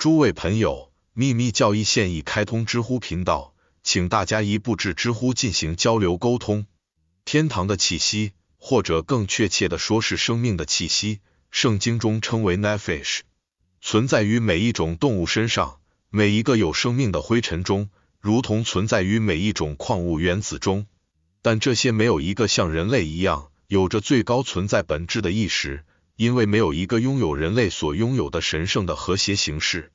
诸位朋友，秘密教义现已开通知乎频道，请大家一步至知乎进行交流沟通。天堂的气息，或者更确切的说是生命的气息，圣经中称为 nephesh，存在于每一种动物身上，每一个有生命的灰尘中，如同存在于每一种矿物原子中。但这些没有一个像人类一样有着最高存在本质的意识，因为没有一个拥有人类所拥有的神圣的和谐形式。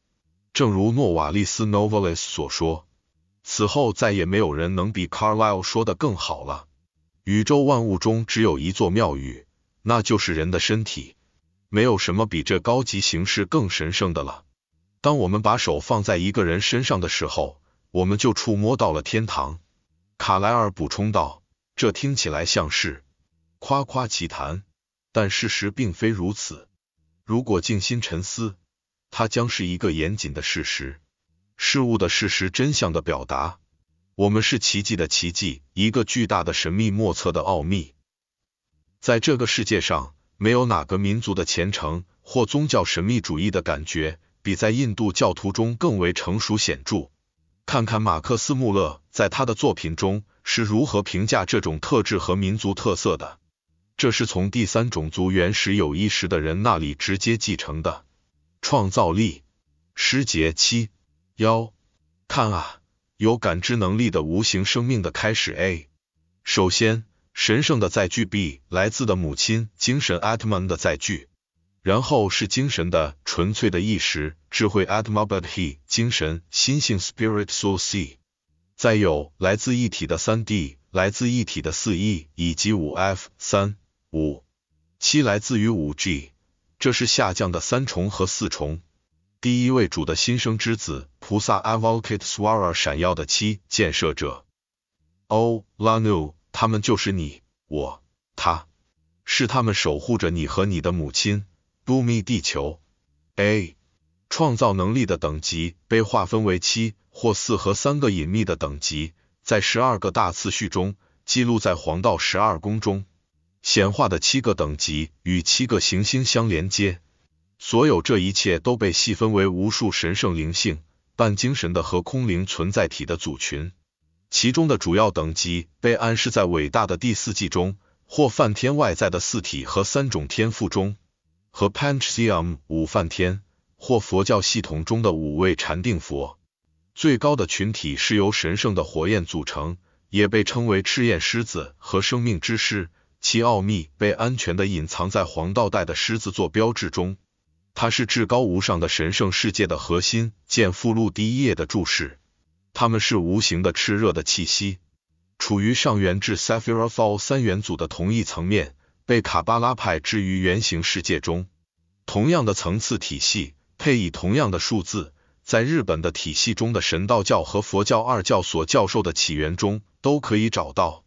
正如诺瓦利斯 （Novalis） 所说，此后再也没有人能比 Carlyle 说的更好了。宇宙万物中只有一座庙宇，那就是人的身体。没有什么比这高级形式更神圣的了。当我们把手放在一个人身上的时候，我们就触摸到了天堂。卡莱尔补充道：“这听起来像是夸夸其谈，但事实并非如此。如果静心沉思，它将是一个严谨的事实，事物的事实真相的表达。我们是奇迹的奇迹，一个巨大的神秘莫测的奥秘。在这个世界上，没有哪个民族的虔诚或宗教神秘主义的感觉比在印度教徒中更为成熟显著。看看马克思穆勒在他的作品中是如何评价这种特质和民族特色的。这是从第三种族原始有意识的人那里直接继承的创造力。诗节七幺，看啊！有感知能力的无形生命的开始。A，首先，神圣的载具 B 来自的母亲精神 Atman 的载具，然后是精神的纯粹的意识智慧 Atmabudhi 精神心性 Spirit Soul C，再有来自一体的三 D，来自一体的四 E 以及五 F 三五七来自于五 G，这是下降的三重和四重。第一位主的新生之子，菩萨 Avalokitesvara 闪耀的七建设者。哦，Lanu，他们就是你，我，他，是他们守护着你和你的母亲。Bumi 地球。A，创造能力的等级被划分为七或四和三个隐秘的等级，在十二个大次序中记录在黄道十二宫中。显化的七个等级与七个行星相连接。所有这一切都被细分为无数神圣灵性、半精神的和空灵存在体的组群，其中的主要等级被暗示在伟大的第四季中，或梵天外在的四体和三种天赋中，和 Panchayam 五梵天，或佛教系统中的五位禅定佛。最高的群体是由神圣的火焰组成，也被称为赤焰狮子和生命之狮，其奥秘被安全的隐藏在黄道带的狮子座标志中。它是至高无上的神圣世界的核心。见附录第一页的注释。它们是无形的炽热的气息，处于上元至 Saphira-Fall 三元组的同一层面，被卡巴拉派置于原型世界中。同样的层次体系，配以同样的数字，在日本的体系中的神道教和佛教二教所教授的起源中都可以找到。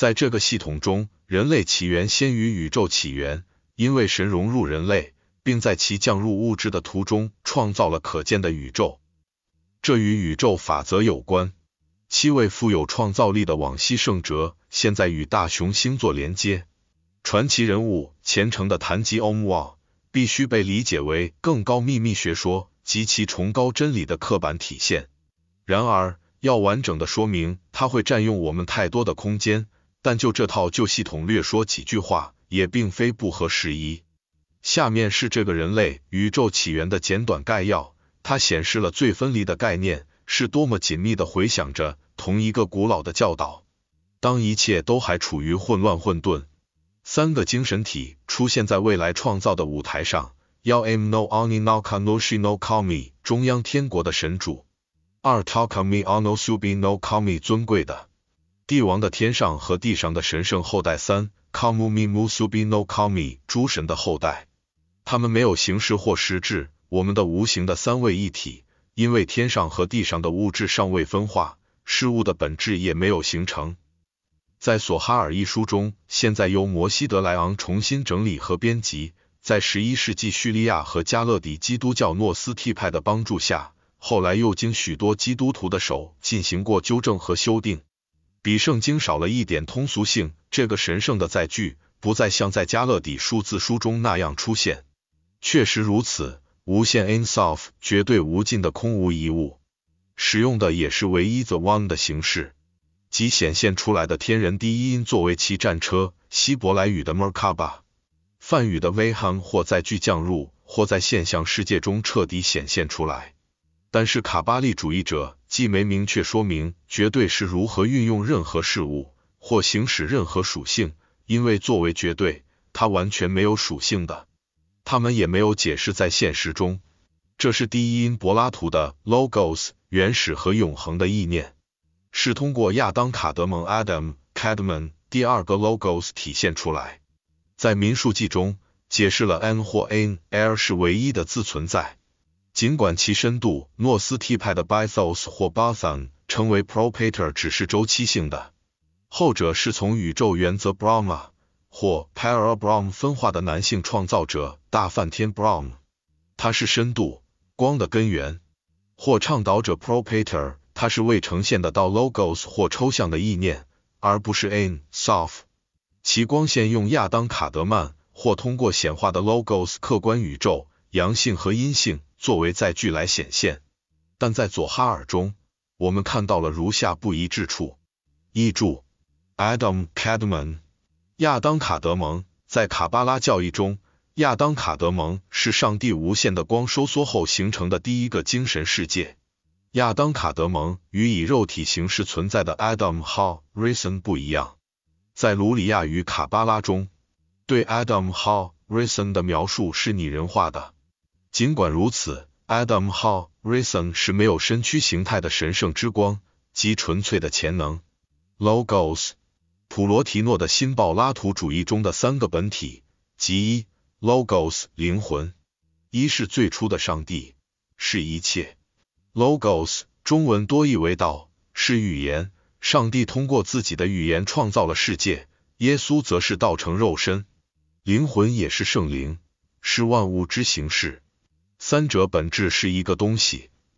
在这个系统中，人类起源先于宇宙起源，因为神融入人类。并在其降入物质的途中创造了可见的宇宙，这与宇宙法则有关。七位富有创造力的往昔圣哲现在与大熊星座连接。传奇人物虔诚的谈及 Om Wa，必须被理解为更高秘密学说及其崇高真理的刻板体现。然而，要完整的说明，它会占用我们太多的空间。但就这套旧系统略说几句话，也并非不合时宜。下面是这个人类宇宙起源的简短概要，它显示了最分离的概念是多么紧密的回响着同一个古老的教导。当一切都还处于混乱混沌，三个精神体出现在未来创造的舞台上：幺 M No oni noka no shi No Kami 中央天国的神主；二 Takami ono Subi No Kami 尊贵的帝王的天上和地上的神圣后代；三 Kamumi Musubi No Kami 诸神的后代。他们没有形式或实质，我们的无形的三位一体，因为天上和地上的物质尚未分化，事物的本质也没有形成。在索哈尔一书中，现在由摩西德莱昂重新整理和编辑，在十一世纪叙利亚和加勒底基督教诺斯替派的帮助下，后来又经许多基督徒的手进行过纠正和修订，比圣经少了一点通俗性。这个神圣的载具不再像在加勒底数字书中那样出现。确实如此，无限 in self 绝对无尽的空无一物，使用的也是唯一 the one 的形式，即显现出来的天人第一因作为其战车，希伯来语的 Merkaba，梵语的 Vahan 或载具降入，或在现象世界中彻底显现出来。但是卡巴利主义者既没明确说明绝对是如何运用任何事物或行使任何属性，因为作为绝对，它完全没有属性的。他们也没有解释在现实中，这是第一因柏拉图的 logos 原始和永恒的意念，是通过亚当卡德蒙 Adam Cadman 第二个 logos 体现出来。在民数记中解释了 n 或 n l 是唯一的自存在。尽管其深度，诺斯替派的 Bythos 或 Bathan 称为 propater 只是周期性的，后者是从宇宙原则 Brahma 或 Parabrahm 分化的男性创造者大梵天 Brahm，它是深度光的根源，或倡导者 Propator，它是未呈现的到 Logos 或抽象的意念，而不是 In Sof。其光线用亚当卡德曼或通过显化的 Logos 客观宇宙阳性和阴性。作为载具来显现，但在佐哈尔中，我们看到了如下不一致处。译注：Adam Kadmon，亚当卡德蒙，在卡巴拉教义中，亚当卡德蒙是上帝无限的光收缩后形成的第一个精神世界。亚当卡德蒙与以肉体形式存在的 Adam Ha Reason 不一样。在卢里亚与卡巴拉中，对 Adam Ha Reason 的描述是拟人化的。尽管如此，Adam Ha Reason 是没有身躯形态的神圣之光及纯粹的潜能。Logos，普罗提诺的新柏拉图主义中的三个本体，即一 Logos 灵魂，一是最初的上帝，是一切。Logos 中文多译为道，是语言。上帝通过自己的语言创造了世界。耶稣则是道成肉身。灵魂也是圣灵，是万物之形式。三者本质是一个东西，